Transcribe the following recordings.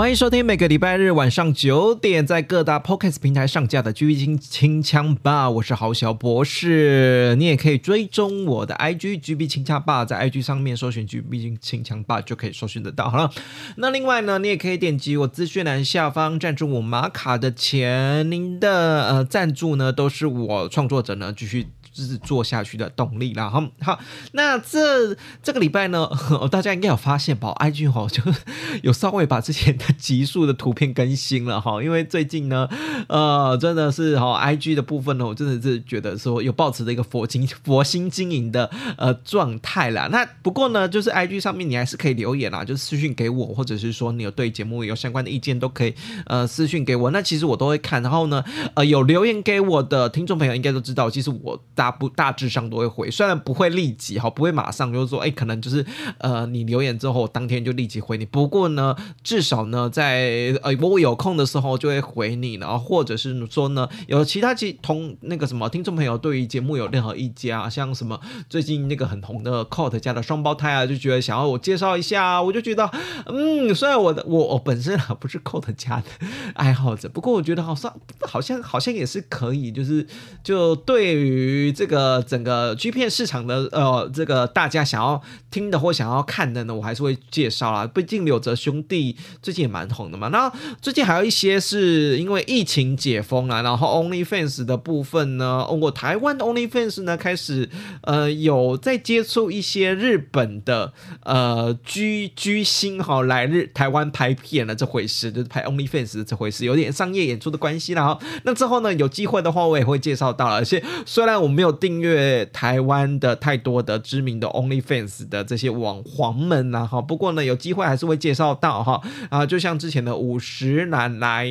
欢迎收听每个礼拜日晚上九点在各大 Podcast 平台上架的《狙击清枪吧》，我是豪小博士。你也可以追踪我的 IG GB 清枪吧，在 IG 上面搜寻 GB 清枪吧就可以搜寻得到。好了，那另外呢，你也可以点击我资讯栏下方赞助我玛卡的钱，您的呃赞助呢都是我创作者呢继续。就是做下去的动力啦，好，好，那这这个礼拜呢，大家应该有发现吧？IG 哈就 有稍微把之前的集数的图片更新了哈，因为最近呢，呃，真的是哈，IG 的部分呢，我真的是觉得说有保持的一个佛经佛心经营的呃状态啦。那不过呢，就是 IG 上面你还是可以留言啦，就是私讯给我，或者是说你有对节目有相关的意见都可以呃私讯给我，那其实我都会看。然后呢，呃，有留言给我的听众朋友应该都知道，其实我大不大致上都会回，虽然不会立即哈，不会马上就是说，哎，可能就是呃，你留言之后当天就立即回你。不过呢，至少呢，在呃我有空的时候就会回你，然后或者是说呢，有其他其同那个什么听众朋友对于节目有任何意见啊，像什么最近那个很红的 Cot 家的双胞胎啊，就觉得想要我介绍一下，我就觉得嗯，虽然我的我我本身不是 Cot 家的爱好者，不过我觉得好像好像好像也是可以，就是就对于这个。整个 G 片市场的呃，这个大家想要听的或想要看的呢，我还是会介绍啦。毕竟柳泽兄弟最近也蛮红的嘛。那最近还有一些是因为疫情解封了，然后 OnlyFans 的部分呢，我台湾的 OnlyFans 呢开始呃有在接触一些日本的呃居居星哈来日台湾拍片了这回事，就是拍 OnlyFans 这回事，有点商业演出的关系啦。哈，那之后呢，有机会的话我也会介绍到了。而且虽然我们没有订阅台湾的太多的知名的 OnlyFans 的这些网黄们呐哈，不过呢有机会还是会介绍到哈啊，就像之前的五十男来，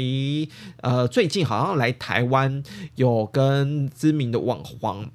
呃，最近好像来台湾有跟知名的网黄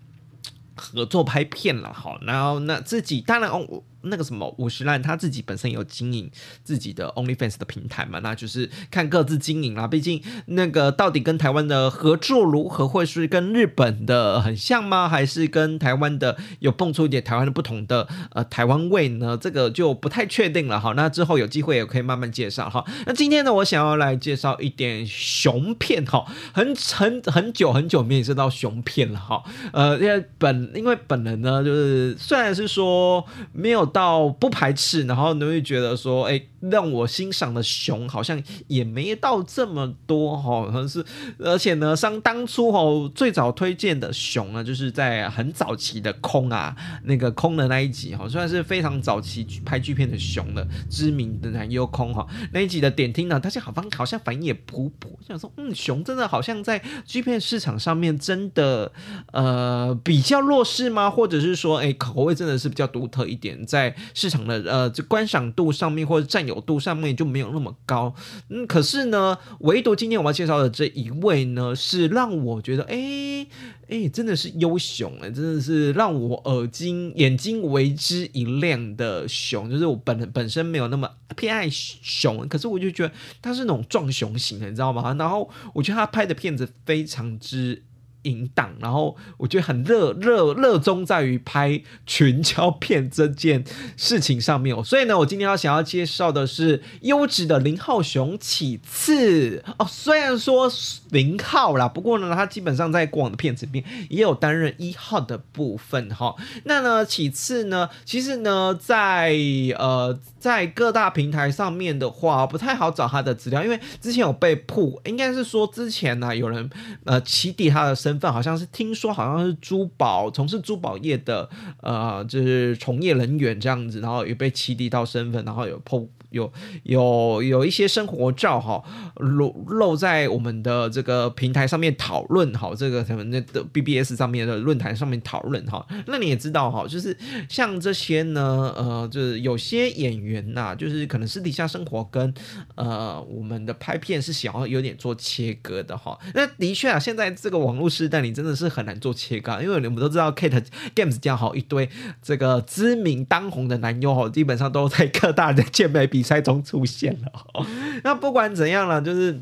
合作拍片了哈，然后那自己当然哦。那个什么五十岚他自己本身有经营自己的 OnlyFans 的平台嘛，那就是看各自经营啦。毕竟那个到底跟台湾的合作如何，会是跟日本的很像吗？还是跟台湾的有蹦出一点台湾的不同的呃台湾味呢？这个就不太确定了哈。那之后有机会也可以慢慢介绍哈。那今天呢，我想要来介绍一点熊片哈，很很很久很久没有知道熊片了哈。呃，因为本因为本人呢，就是虽然是说没有。到不排斥，然后你会觉得说，哎，让我欣赏的熊好像也没到这么多哈，可能是，而且呢，像当初哈最早推荐的熊呢，就是在很早期的空啊，那个空的那一集哈，虽然是非常早期拍剧片的熊的知名的男优空哈，那一集的点听呢，大家好像好像反应也普普，想说，嗯，熊真的好像在剧片市场上面真的呃比较弱势吗？或者是说，哎，口味真的是比较独特一点，在在市场的呃这观赏度上面或者占有度上面就没有那么高，嗯，可是呢，唯独今天我要介绍的这一位呢，是让我觉得，哎哎，真的是优熊哎，真的是让我耳睛眼睛为之一亮的熊，就是我本本身没有那么偏爱熊，可是我就觉得他是那种壮熊型的，你知道吗？然后我觉得他拍的片子非常之。淫荡，然后我觉得很热热热衷在于拍群交片这件事情上面。所以呢，我今天要想要介绍的是优质的林浩雄起次哦。虽然说零号啦，不过呢，他基本上在过往的片子里面也有担任一号的部分哈。那呢，其次呢，其实呢，在呃在各大平台上面的话，不太好找他的资料，因为之前有被曝，应该是说之前呢有人呃起底他的身身份，好像是听说好像是珠宝从事珠宝业的呃就是从业人员这样子，然后也被起底到身份，然后有曝。有有有一些生活照哈露露在我们的这个平台上面讨论哈，这个什么那的 BBS 上面的论坛上面讨论哈，那你也知道哈，就是像这些呢，呃，就是有些演员呐，就是可能私底下生活跟呃我们的拍片是想要有点做切割的哈。那的确啊，现在这个网络时代，你真的是很难做切割，因为我们都知道 Kate Games 这样好一堆这个知名当红的男优哈，基本上都在各大的健美比。赛中出现了，那不管怎样了，就是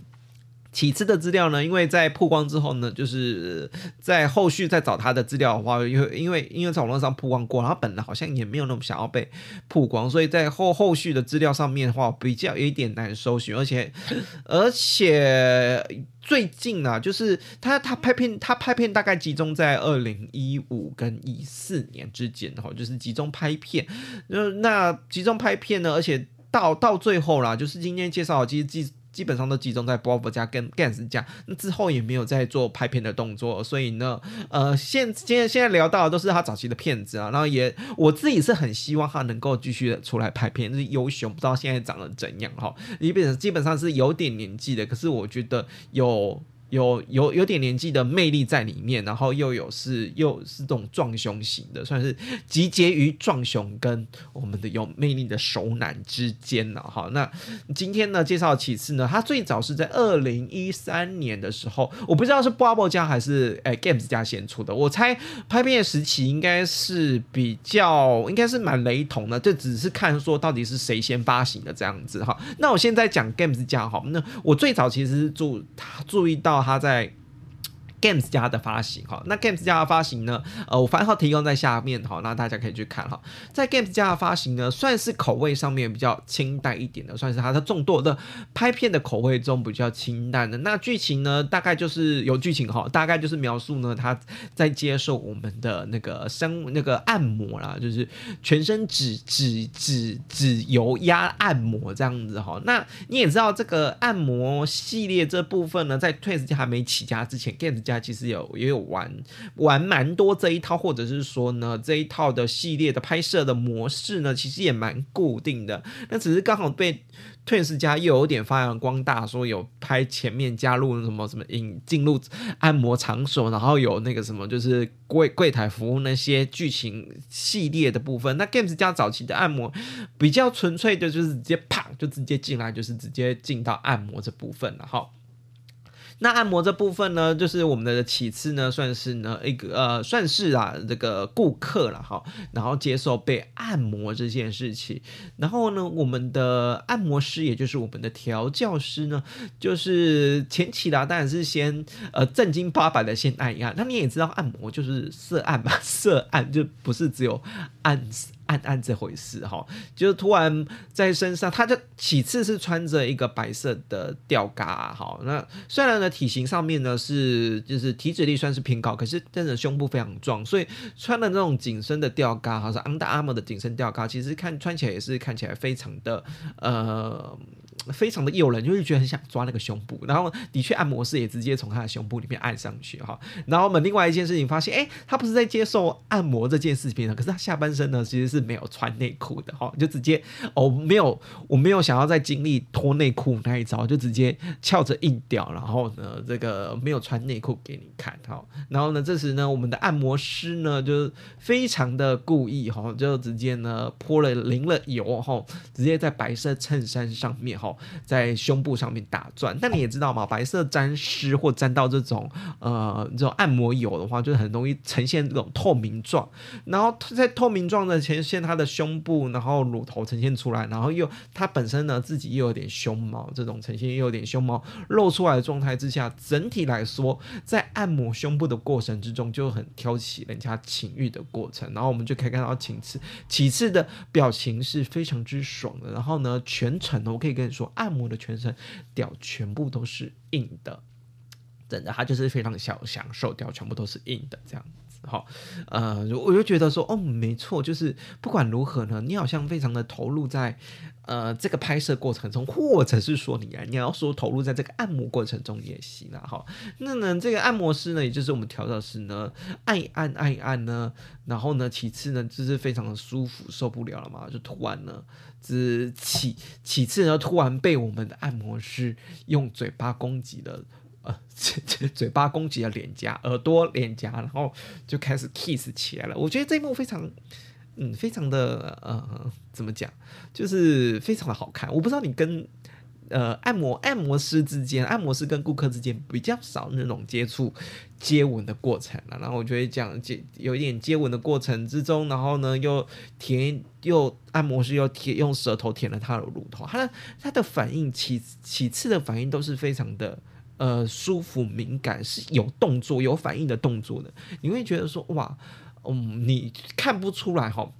其次的资料呢，因为在曝光之后呢，就是在后续再找他的资料的话，因为因为因为在网络上曝光过，他本来好像也没有那么想要被曝光，所以在后后续的资料上面的话，比较有一点难搜寻，而且而且最近啊，就是他他拍片，他拍片大概集中在二零一五跟一四年之间哈，就是集中拍片，那那集中拍片呢，而且。到到最后啦，就是今天介绍，其实基基本上都集中在 Bob 家跟 Gans 家，那之后也没有再做拍片的动作，所以呢，呃，现现在现在聊到的都是他早期的片子啊，然后也我自己是很希望他能够继续的出来拍片，是优雄，不知道现在长得怎样哈，基本基本上是有点年纪的，可是我觉得有。有有有点年纪的魅力在里面，然后又有是又是这种壮雄型的，算是集结于壮雄跟我们的有魅力的熟男之间了哈。那今天呢介绍其次呢，他最早是在二零一三年的时候，我不知道是 Bubble 家还是哎 Games 家先出的，我猜拍片时期应该是比较应该是蛮雷同的，这只是看说到底是谁先发行的这样子哈。那我现在讲 Games 家哈，那我最早其实注注意到。他在。Games 家的发行哈，那 Games 家的发行呢？呃，我番号提供在下面哈，那大家可以去看哈。在 Games 家的发行呢，算是口味上面比较清淡一点的，算是它的众多的拍片的口味中比较清淡的。那剧情呢，大概就是有剧情哈，大概就是描述呢，他在接受我们的那个生那个按摩啦，就是全身指指指指油压按摩这样子哈。那你也知道这个按摩系列这部分呢，在 Twins 家还没起家之前，Games 家。其实有也有玩玩蛮多这一套，或者是说呢这一套的系列的拍摄的模式呢，其实也蛮固定的。那只是刚好被 Twins 家又有点发扬光大，说有拍前面加入什么什么引进入按摩场所，然后有那个什么就是柜柜台服务那些剧情系列的部分。那 Games 家早期的按摩比较纯粹的，就是直接啪就直接进来，就是直接进到按摩这部分了哈。那按摩这部分呢，就是我们的其次呢，算是呢一个呃，算是啊这个顾客了哈，然后接受被按摩这件事情，然后呢，我们的按摩师也就是我们的调教师呢，就是前期啦，当然是先呃正经八百的先按一按，那你也知道按摩就是色按嘛，色按就不是只有按。暗暗这回事哈，就突然在身上，他就其次是穿着一个白色的吊嘎哈。那虽然呢体型上面呢是就是体脂率算是偏高，可是真的胸部非常壮，所以穿的那种紧身的吊嘎，哈，是 Under Armour 的紧身吊嘎，其实看穿起来也是看起来非常的呃。非常的诱人，就是觉得很想抓那个胸部，然后的确按摩师也直接从他的胸部里面按上去哈。然后我们另外一件事情发现，哎，他不是在接受按摩这件事情呢，可是他下半身呢其实是没有穿内裤的哈，就直接哦没有，我没有想要再经历脱内裤那一招，就直接翘着硬屌，然后呢这个没有穿内裤给你看哈。然后呢这时呢我们的按摩师呢就非常的故意哈，就直接呢泼了淋了油哈，直接在白色衬衫上面哈。在胸部上面打转。但你也知道嘛，白色沾湿或沾到这种呃这种按摩油的话，就是很容易呈现这种透明状。然后在透明状的呈现它的胸部，然后乳头呈现出来，然后又它本身呢自己又有点胸毛，这种呈现又有点胸毛露出来的状态之下，整体来说在按摩胸部的过程之中就很挑起人家情欲的过程。然后我们就可以看到其次其次的表情是非常之爽的。然后呢，全程呢我可以跟你说，按摩的全身屌全部都是硬的，真的，他就是非常享享受屌，全部都是硬的这样。好，呃，我就觉得说，哦，没错，就是不管如何呢，你好像非常的投入在呃这个拍摄过程中，或者是说你啊，你要说投入在这个按摩过程中也行啊。哈，那呢，这个按摩师呢，也就是我们调教师呢，按按按按呢，然后呢，其次呢，就是非常的舒服，受不了了嘛，就突然呢，只其其次呢，突然被我们的按摩师用嘴巴攻击了。呃，这嘴巴攻击了脸颊、耳朵、脸颊，然后就开始 kiss 起来了。我觉得这一幕非常，嗯，非常的呃，怎么讲，就是非常的好看。我不知道你跟呃按摩按摩师之间，按摩师跟顾客之间比较少那种接触接吻的过程了。然后我觉得讲接有一点接吻的过程之中，然后呢又舔又按摩师又舔用舌头舔了他的乳头，他的他的反应其其次的反应都是非常的。呃，舒服、敏感是有动作、有反应的动作的，你会觉得说哇，嗯，你看不出来哈，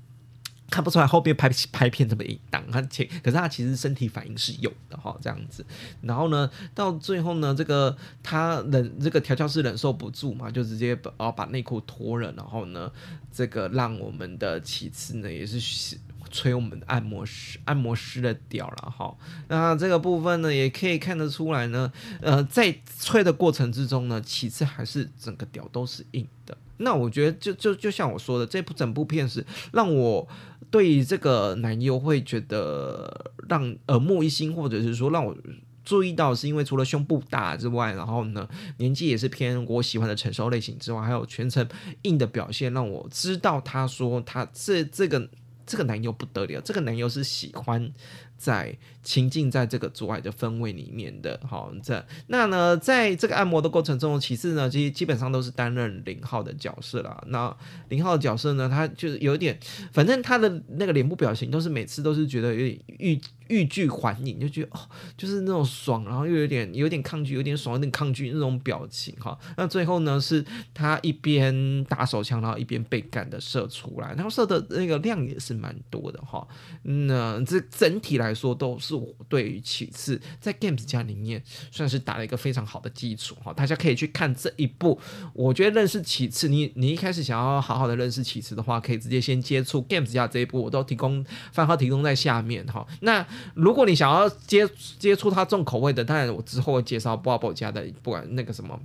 看不出来后边拍拍片这么淫荡，他且可是他其实身体反应是有的哈，这样子。然后呢，到最后呢，这个他忍这个调教师忍受不住嘛，就直接把把内裤脱了，然后呢，这个让我们的其次呢也是。吹我们的按摩师按摩师的屌了哈，那这个部分呢，也可以看得出来呢，呃，在吹的过程之中呢，其次还是整个屌都是硬的。那我觉得就就就像我说的，这部整部片是让我对这个男优会觉得让耳目一新，或者是说让我注意到，是因为除了胸部大之外，然后呢，年纪也是偏我喜欢的成熟类型之外，还有全程硬的表现，让我知道他说他这这个。这个男友不得了，这个男友是喜欢在情境在这个阻碍的氛围里面的。好，这那呢，在这个按摩的过程中，其次呢，基基本上都是担任零号的角色啦。那零号的角色呢，他就是有点，反正他的那个脸部表情都是每次都是觉得有点欲欲拒还迎，就觉得哦，就是那种爽，然后又有点有点抗拒，有点爽，有点抗拒那种表情哈。那最后呢，是他一边打手枪，然后一边被干的射出来，然后射的那个量也是蛮多的哈。那这整体来说都是我对于其次在 Games 家里面算是打了一个非常好的基础哈。大家可以去看这一部，我觉得认识其次，你你一开始想要好好的认识其次的话，可以直接先接触 Games 家这一部，我都提供番号提供在下面哈。那如果你想要接接触它重口味的，当然我之后会介绍 Bobo 家的，不管那个什么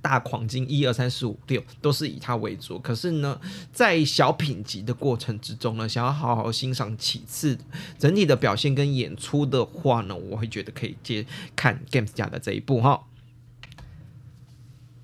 大狂金一二三四五六，都是以它为主。可是呢，在小品级的过程之中呢，想要好好欣赏其次整体的表现跟演出的话呢，我会觉得可以接看 Games 家的这一部哈。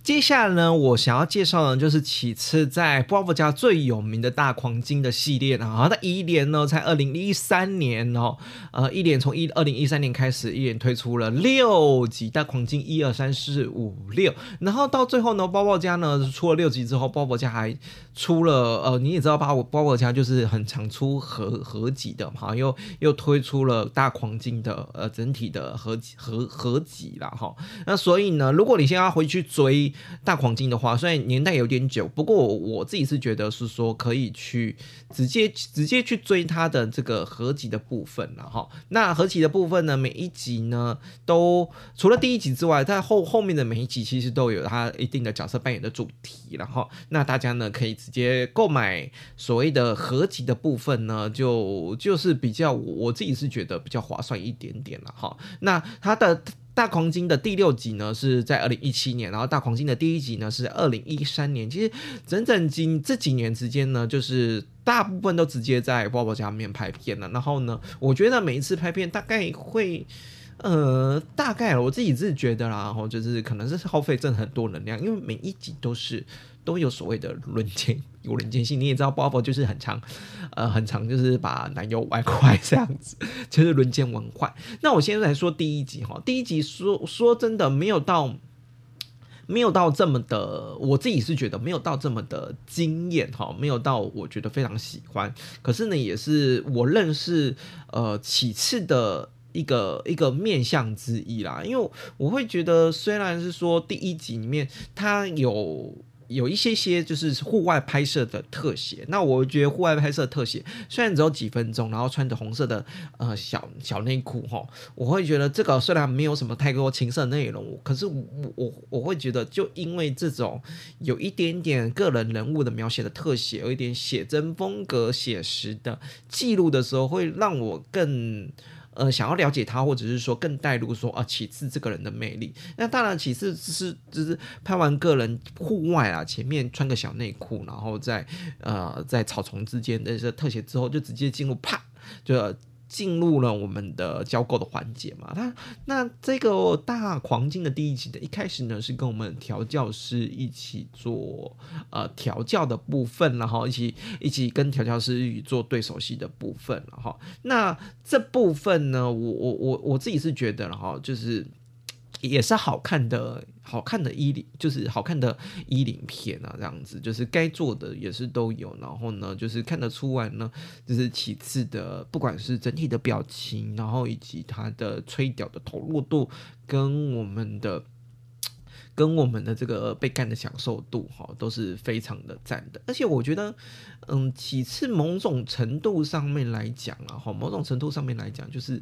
接下来呢，我想要介绍的，就是其次在 Bravo 家最有名的大黄金的系列啊。那一连呢，在二零一三年哦，呃，一连从一二零一三年开始，一连推出了六集大黄金一二三四五六，然后到最后呢，Bravo 家呢出了六集之后，Bravo 家还出了呃，你也知道，Bravo 家就是很常出合合集的嘛，又又推出了大黄金的呃整体的合合合集了哈。那所以呢，如果你现在要回去追。大黄金的话，虽然年代有点久，不过我自己是觉得是说可以去直接直接去追它的这个合集的部分了哈。那合集的部分呢，每一集呢都除了第一集之外，在后后面的每一集其实都有它一定的角色扮演的主题然后那大家呢可以直接购买所谓的合集的部分呢，就就是比较我自己是觉得比较划算一点点了哈。那它的。大狂金的第六集呢是在二零一七年，然后大黄金的第一集呢是二零一三年。其实整整今这几年之间呢，就是大部分都直接在波波家里面拍片了。然后呢，我觉得每一次拍片大概会。呃，大概我自己是觉得啦，然后就是可能是耗费正很多能量，因为每一集都是都有所谓的轮奸，有人间性。你也知道 b o b 就是很长，呃，很长，就是把男友玩坏这样子，就是轮奸玩坏。那我现在来说第一集哈，第一集说说真的没有到。没有到这么的，我自己是觉得没有到这么的惊艳哈，没有到我觉得非常喜欢。可是呢，也是我认识呃其次的一个一个面向之一啦。因为我会觉得，虽然是说第一集里面他有。有一些些就是户外拍摄的特写，那我觉得户外拍摄特写虽然只有几分钟，然后穿着红色的呃小小内裤哈，我会觉得这个虽然没有什么太多情色内容，可是我我我会觉得就因为这种有一点点个人人物的描写的特写，有一点写真风格写实的记录的时候，会让我更。呃，想要了解他，或者是说更带入说啊，其次这个人的魅力。那当然，其次是就是拍完个人户外啊，前面穿个小内裤，然后在呃在草丛之间的这特写之后，就直接进入啪就。进入了我们的交购的环节嘛？他那这个大黄金的第一集的一开始呢，是跟我们调教师一起做呃调教的部分，然后一起一起跟调教师做对手戏的部分了哈。那这部分呢，我我我我自己是觉得了哈，就是。也是好看的，好看的衣领，就是好看的衣领片啊，这样子，就是该做的也是都有，然后呢，就是看得出来呢，就是其次的，不管是整体的表情，然后以及他的吹屌的投入度，跟我们的。跟我们的这个被干的享受度哈都是非常的赞的，而且我觉得，嗯，其次某种程度上面来讲啊，哈，某种程度上面来讲，就是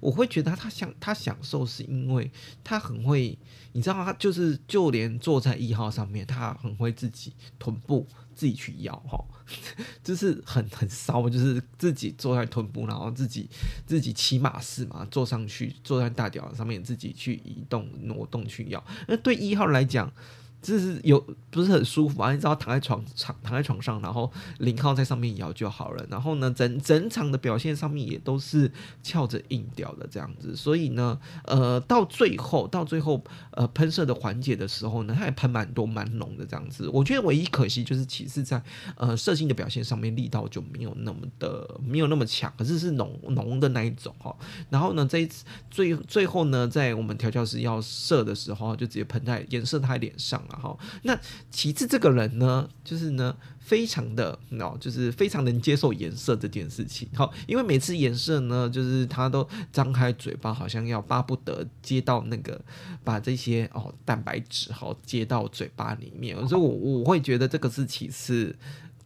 我会觉得他享他享受是因为他很会，你知道他就是就连坐在一号上面，他很会自己臀部自己去摇哈。就是很很骚，就是自己坐在臀部，然后自己自己骑马式嘛，坐上去坐在大屌上面，自己去移动挪动去摇。那对一号来讲。就是有不是很舒服啊？你只要躺在床躺躺在床上，然后零号在上面摇就好了。然后呢，整整场的表现上面也都是翘着硬屌的这样子。所以呢，呃，到最后到最后呃喷射的环节的时候呢，它也喷蛮多蛮浓的这样子。我觉得唯一可惜就是其次在呃射精的表现上面力道就没有那么的没有那么强，可是是浓浓的那一种哈。然后呢，这一次最最后呢，在我们调教师要射的时候，就直接喷在颜射他脸上。然后，那其次这个人呢，就是呢，非常的哦，就是非常能接受颜色这件事情。好，因为每次颜色呢，就是他都张开嘴巴，好像要巴不得接到那个把这些哦蛋白质好接到嘴巴里面。所以，我我会觉得这个是其次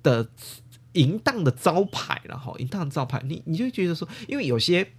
的淫荡的招牌了哈，淫荡的招牌。你你就觉得说，因为有些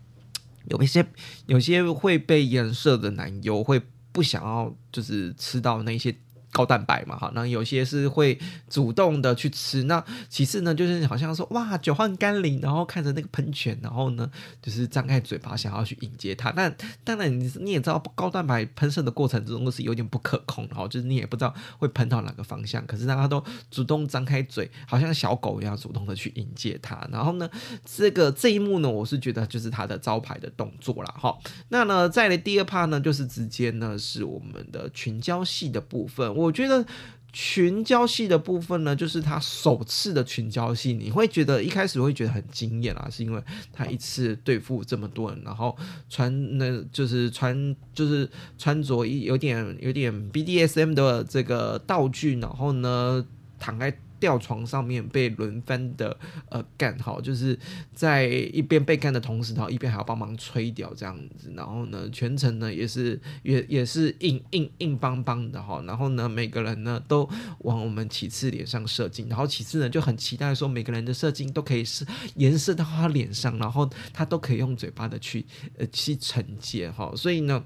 有一些有些会被颜色的男优会不想要，就是吃到那些。高蛋白嘛，哈，那有些是会主动的去吃。那其次呢，就是好像说哇，久旱甘霖，然后看着那个喷泉，然后呢，就是张开嘴巴想要去迎接它。但当然，你你也知道，高蛋白喷射的过程之中是有点不可控，然后就是你也不知道会喷到哪个方向。可是大家都主动张开嘴，好像小狗一样主动的去迎接它。然后呢，这个这一幕呢，我是觉得就是它的招牌的动作了，哈。那呢，再来第二 part 呢，就是直接呢是我们的群交戏的部分。我觉得群交戏的部分呢，就是他首次的群交戏，你会觉得一开始会觉得很惊艳啊，是因为他一次对付这么多人，然后穿那就是穿就是穿着一有点有点 BDSM 的这个道具，然后呢躺在。吊床上面被轮番的呃干哈，就是在一边被干的同时，然后一边还要帮忙吹掉这样子，然后呢全程呢也是也也是硬 硬硬邦邦的哈，然后呢每个人呢都往我们其次脸上射精，然后其次呢就很期待说每个人的射精都可以是延射到他脸上，然后他都可以用嘴巴的去呃去承接哈，所以呢。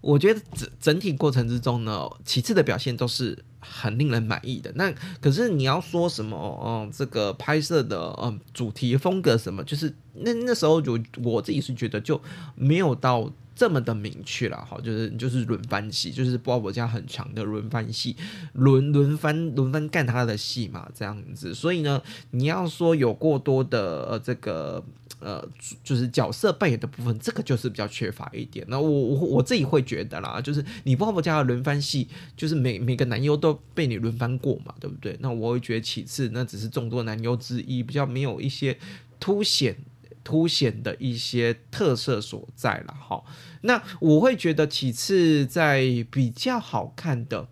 我觉得整整体过程之中呢，其次的表现都是很令人满意的。那可是你要说什么，嗯，这个拍摄的嗯主题风格什么，就是那那时候就我自己是觉得就没有到这么的明确了哈，就是就是轮番戏，就是包伯家很强的轮番戏，轮轮番轮番干他的戏嘛，这样子。所以呢，你要说有过多的呃这个呃就是角色扮演的部分，这个就是比较缺乏一点。那我我我自己会觉得啦，就是你包伯家的轮番戏，就是每每个男优都被你轮番过嘛，对不对？那我会觉得其次，那只是众多男优之一，比较没有一些凸显。凸显的一些特色所在了哈，那我会觉得其次在比较好看的，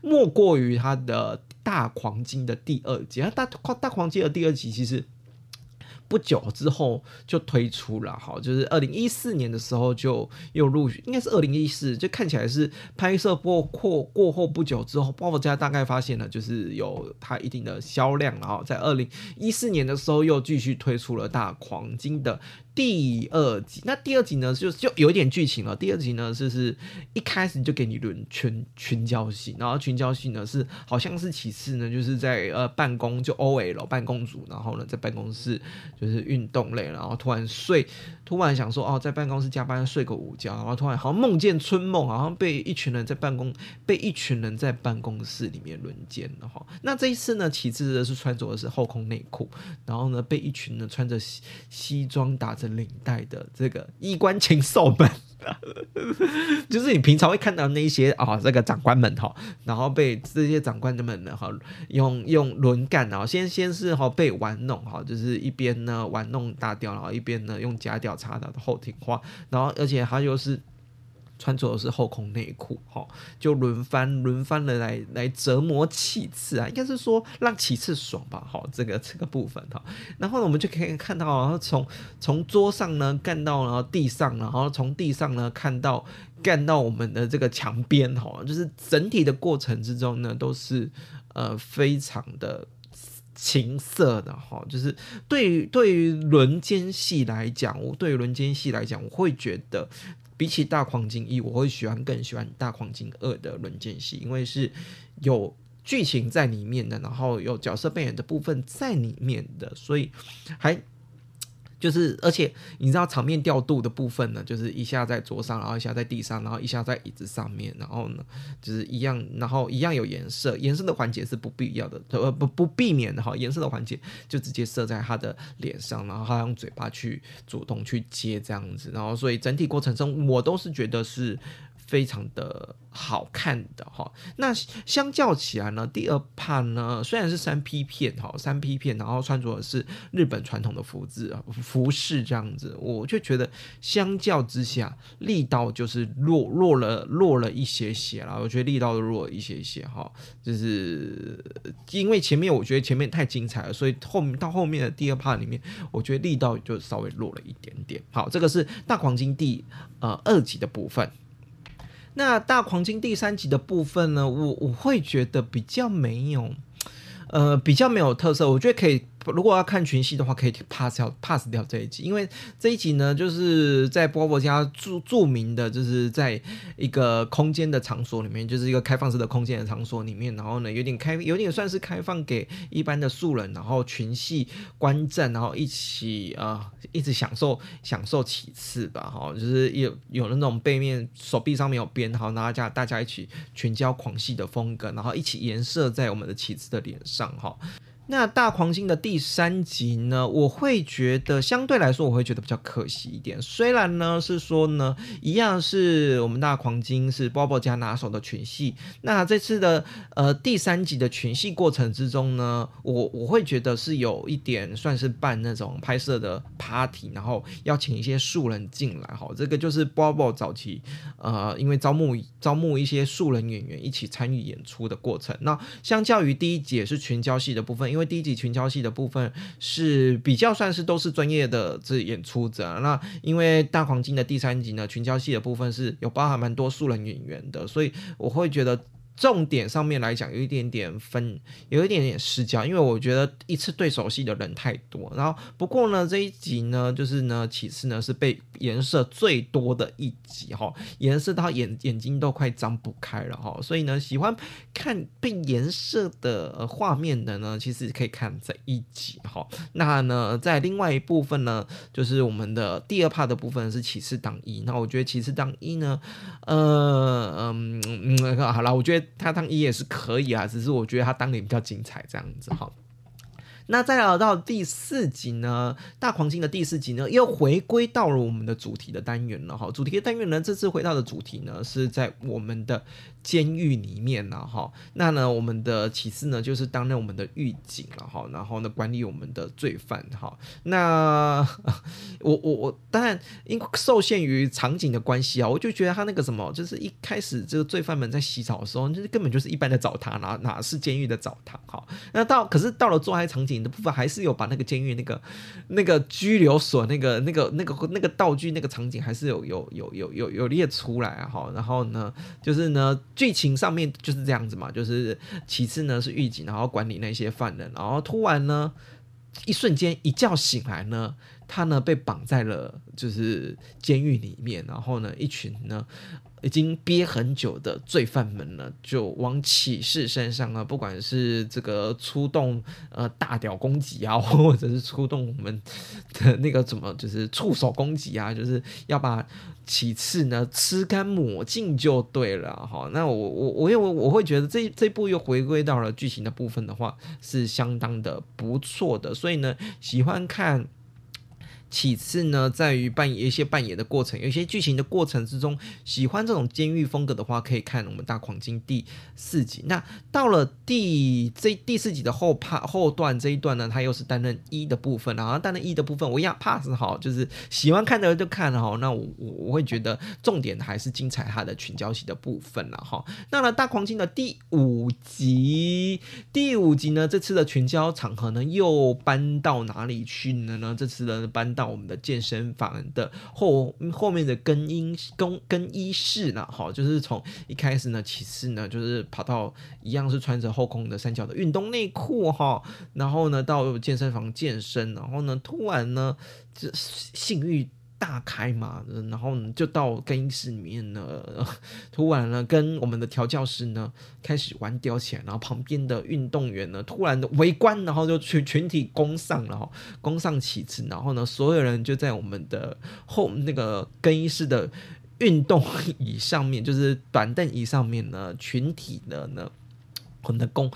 莫过于他的大黄金的第二集，大大黄金的第二集其实。不久之后就推出了，哈，就是二零一四年的时候就又陆续，应该是二零一四，就看起来是拍摄过过过后不久之后，包括家大概发现了，就是有它一定的销量，然后在二零一四年的时候又继续推出了大黄金的。第二集，那第二集呢，就就有点剧情了。第二集呢，就是一开始就给你轮群群交戏，然后群交戏呢是好像是其次呢，就是在呃办公就 O L 办公组，然后呢在办公室就是运动类，然后突然睡，突然想说哦，在办公室加班睡个午觉，然后突然好像梦见春梦，好像被一群人在办公被一群人在办公室里面轮奸了哈。那这一次呢，其次的是穿着的是后空内裤，然后呢被一群呢穿着西西装打。领带的这个衣冠禽兽们，就是你平常会看到那些啊，这个长官们哈，然后被这些长官们呢哈，用用轮干，然后先先是哈被玩弄哈，就是一边呢玩弄大雕，然后一边呢用假屌插的后庭花，然后而且他又是。穿着的是后空内裤，哈，就轮番轮番的来来折磨其次啊，应该是说让其次爽吧，哈，这个这个部分哈，然后呢，我们就可以看到，然后从从桌上呢干到然后地上，然后从地上呢看到干到我们的这个墙边，哈，就是整体的过程之中呢，都是呃非常的情色的，哈，就是对于对于轮奸戏来讲，我对于轮奸戏来讲，我会觉得。比起大黄金一，我会喜欢更喜欢大黄金二的轮奸戏，因为是有剧情在里面的，然后有角色扮演的部分在里面的，所以还。就是，而且你知道场面调度的部分呢，就是一下在桌上，然后一下在地上，然后一下在椅子上面，然后呢，就是一样，然后一样有颜色，颜色的环节是不必要的，呃不不避免的哈，颜色的环节就直接射在他的脸上，然后他用嘴巴去主动去接这样子，然后所以整体过程中我都是觉得是。非常的好看的哈，那相较起来呢，第二帕呢虽然是三 P 片哈，三 P 片，然后穿着的是日本传统的服制啊服饰这样子，我就觉得相较之下力道就是弱弱了弱了一些些啦，我觉得力道弱了一些些哈，就是因为前面我觉得前面太精彩了，所以后面到后面的第二帕里面，我觉得力道就稍微弱了一点点。好，这个是大黄金第呃二集的部分。那大黄金第三集的部分呢，我我会觉得比较没有，呃，比较没有特色，我觉得可以。如果要看群戏的话，可以 pass 掉 pass 掉这一集，因为这一集呢，就是在波波家著著名的，就是在一个空间的场所里面，就是一个开放式的空间的场所里面，然后呢，有点开，有点算是开放给一般的素人，然后群戏观战，然后一起啊，一直享受享受其次吧，哈，就是有有那种背面手臂上面有编号，大家大家一起群交狂戏的风格，然后一起颜射在我们的旗次的脸上，哈。那大狂金的第三集呢，我会觉得相对来说，我会觉得比较可惜一点。虽然呢是说呢，一样是我们大狂金是 Bobo 家拿手的群戏。那这次的呃第三集的群戏过程之中呢，我我会觉得是有一点算是办那种拍摄的 party，然后邀请一些素人进来哈。这个就是 Bobo 早期呃，因为招募招募一些素人演员一起参与演出的过程。那相较于第一集也是群交戏的部分。因为第一集群交戏的部分是比较算是都是专业的这演出者，那因为大黄金的第三集呢，群交戏的部分是有包含蛮多素人演员的，所以我会觉得重点上面来讲，有一点点分，有一点点失焦，因为我觉得一次对手戏的人太多。然后不过呢，这一集呢，就是呢，其次呢是被颜色最多的一集哈，颜色到眼眼睛都快张不开了哈。所以呢，喜欢看被颜色的画面的呢，其实可以看这一集哈。那呢，在另外一部分呢，就是我们的第二 part 的部分是骑士当一。那我觉得骑士当一呢，呃嗯嗯，好了，我觉得。他当一也是可以啊，只是我觉得他当年比较精彩这样子哈。那再聊到第四集呢，大黄金的第四集呢，又回归到了我们的主题的单元了哈。主题的单元呢，这次回到的主题呢，是在我们的。监狱里面呢，哈，那呢，我们的其次呢，就是担任我们的狱警了，哈，然后呢，管理我们的罪犯，哈，那 我我我当然因受限于场景的关系啊，我就觉得他那个什么，就是一开始这个罪犯们在洗澡的时候，就是根本就是一般的澡堂，哪哪是监狱的澡堂，哈，那到可是到了做爱场景的部分，还是有把那个监狱那个那个拘留所那个那个那个那个道具那个场景，还是有有有有有有列出来，哈，然后呢，就是呢。剧情上面就是这样子嘛，就是其次呢是狱警，然后管理那些犯人，然后突然呢，一瞬间一觉醒来呢，他呢被绑在了就是监狱里面，然后呢一群呢。已经憋很久的罪犯们呢，就往启示身上呢，不管是这个出动呃大屌攻击啊，或者是出动我们的那个怎么就是触手攻击啊，就是要把启次呢吃干抹净就对了哈。那我我我因为我会觉得这这部又回归到了剧情的部分的话，是相当的不错的，所以呢喜欢看。其次呢，在于扮演一些扮演的过程，有一些剧情的过程之中，喜欢这种监狱风格的话，可以看我们大狂金第四集。那到了第这第四集的后怕后段这一段呢，他又是担任一的部分，然后担任一的部分，我呀 pass 好，就是喜欢看的就看哈。那我我我会觉得重点还是精彩他的群交戏的部分了哈。那了大狂金的第五集，第五集呢，这次的群交场合呢又搬到哪里去了呢？这次的搬到。我们的健身房的后后面的更衣更更衣室呢？哈，就是从一开始呢，其次呢，就是跑到一样是穿着后空的三角的运动内裤哈，然后呢到健身房健身，然后呢突然呢这性欲。大开嘛，然后就到更衣室里面呢，突然呢，跟我们的调教师呢开始玩吊起来，然后旁边的运动员呢突然的围观，然后就群群体攻上了，攻上旗帜，然后呢，所有人就在我们的后那个更衣室的运动椅上面，就是短凳椅上面呢，群体的呢，我们的攻。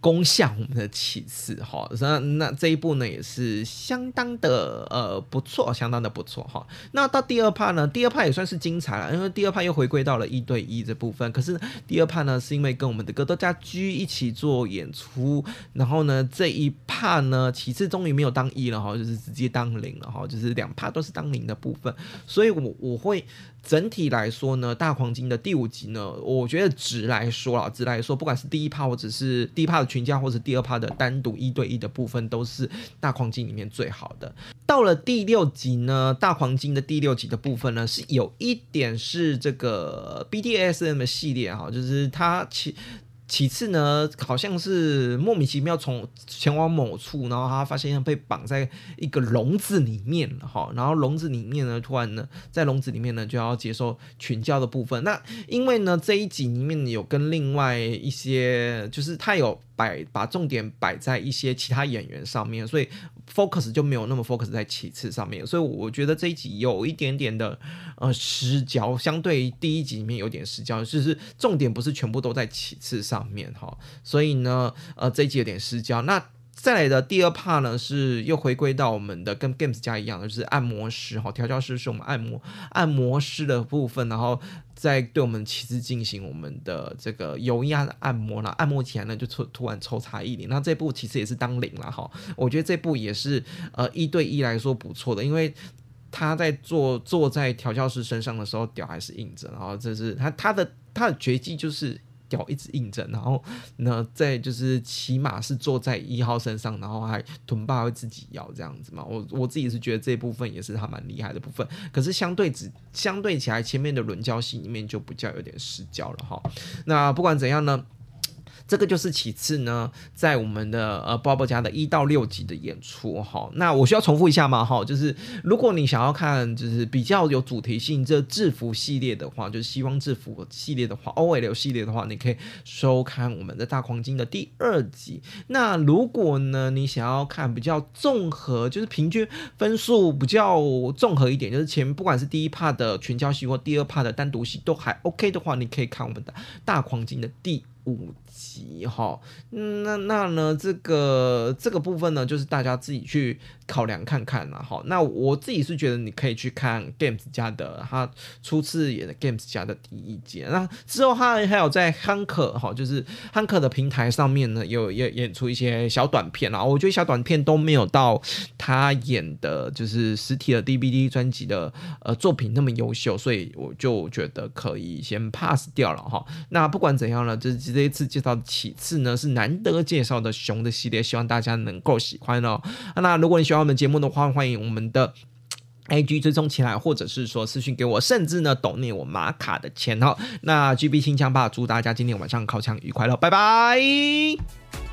攻向我们的启示哈，那那这一步呢也是相当的呃不错，相当的不错哈。那到第二趴呢，第二趴也算是精彩了，因为第二趴又回归到了一对一这部分。可是第二趴呢，是因为跟我们的格斗家居一起做演出，然后呢这一趴呢，其次终于没有当一了哈，就是直接当零了哈，就是两趴都是当零的部分，所以我我会。整体来说呢，大黄金的第五集呢，我觉得值来说啦，值来说，不管是第一趴或者是第一趴的群架，或者第二趴的单独一对一的部分，都是大黄金里面最好的。到了第六集呢，大黄金的第六集的部分呢，是有一点是这个 BDSM 系列哈，就是它其。其次呢，好像是莫名其妙从前往某处，然后他发现被绑在一个笼子里面哈，然后笼子里面呢，突然呢，在笼子里面呢就要接受群教的部分。那因为呢这一集里面有跟另外一些，就是他有摆把重点摆在一些其他演员上面，所以。Focus 就没有那么 focus 在其次上面，所以我觉得这一集有一点点的呃失焦，相对于第一集里面有点失焦，就是重点不是全部都在其次上面哈，所以呢呃这一集有点失焦。那再来的第二 part 呢是又回归到我们的跟 games 家一样的，就是按摩师哈，调教师是我们按摩按摩师的部分，然后。在对我们其实进行我们的这个油压的按摩了，按摩起来呢就突突然抽查一零，那这部其实也是当零了哈。我觉得这部也是呃一对一来说不错的，因为他在坐坐在调教师身上的时候，屌还是硬着，然后这是他他的他的绝技就是屌一直硬着，然后那再就是起码是坐在一号身上，然后还臀霸会自己摇这样子嘛。我我自己是觉得这部分也是他蛮厉害的部分，可是相对只相对起来，前面的轮交戏里面就比较有点失焦了哈。那不管怎样呢？这个就是其次呢，在我们的呃 Bob 家的一到六集的演出哈，那我需要重复一下吗？哈，就是如果你想要看就是比较有主题性这制服系列的话，就是希望制服系列的话，OL 系列的话，你可以收看我们的大黄金的第二集。那如果呢，你想要看比较综合，就是平均分数比较综合一点，就是前不管是第一 part 的全交戏或第二 part 的单独戏都还 OK 的话，你可以看我们的大黄金的第。五级哈，那那呢？这个这个部分呢，就是大家自己去考量看看啦。哈，那我自己是觉得你可以去看 Games 家的他初次演的 Games 家的第一集。那之后他还有在 Hank 哈，就是 Hank 的平台上面呢，有演演出一些小短片啊。我觉得小短片都没有到他演的就是实体的 DVD 专辑的呃作品那么优秀，所以我就觉得可以先 pass 掉了哈。那不管怎样呢，就是。这一次介到其次呢是难得介绍的熊的系列，希望大家能够喜欢哦。那如果你喜欢我们节目的话，欢迎我们的 A G 追踪起来，或者是说私信给我，甚至呢抖你我马卡的钱哦。那 G B 新枪吧，祝大家今天晚上靠枪愉快了，拜拜。